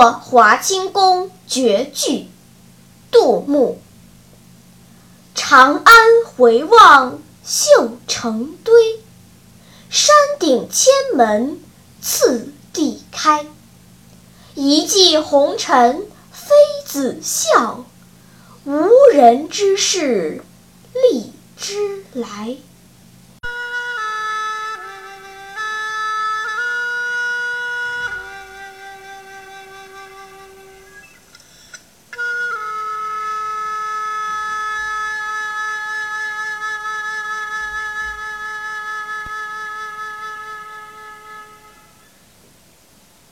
华清宫绝句杜牧。长安回望绣成堆山顶千门次第开。一骑红尘妃子笑无人知是荔枝来。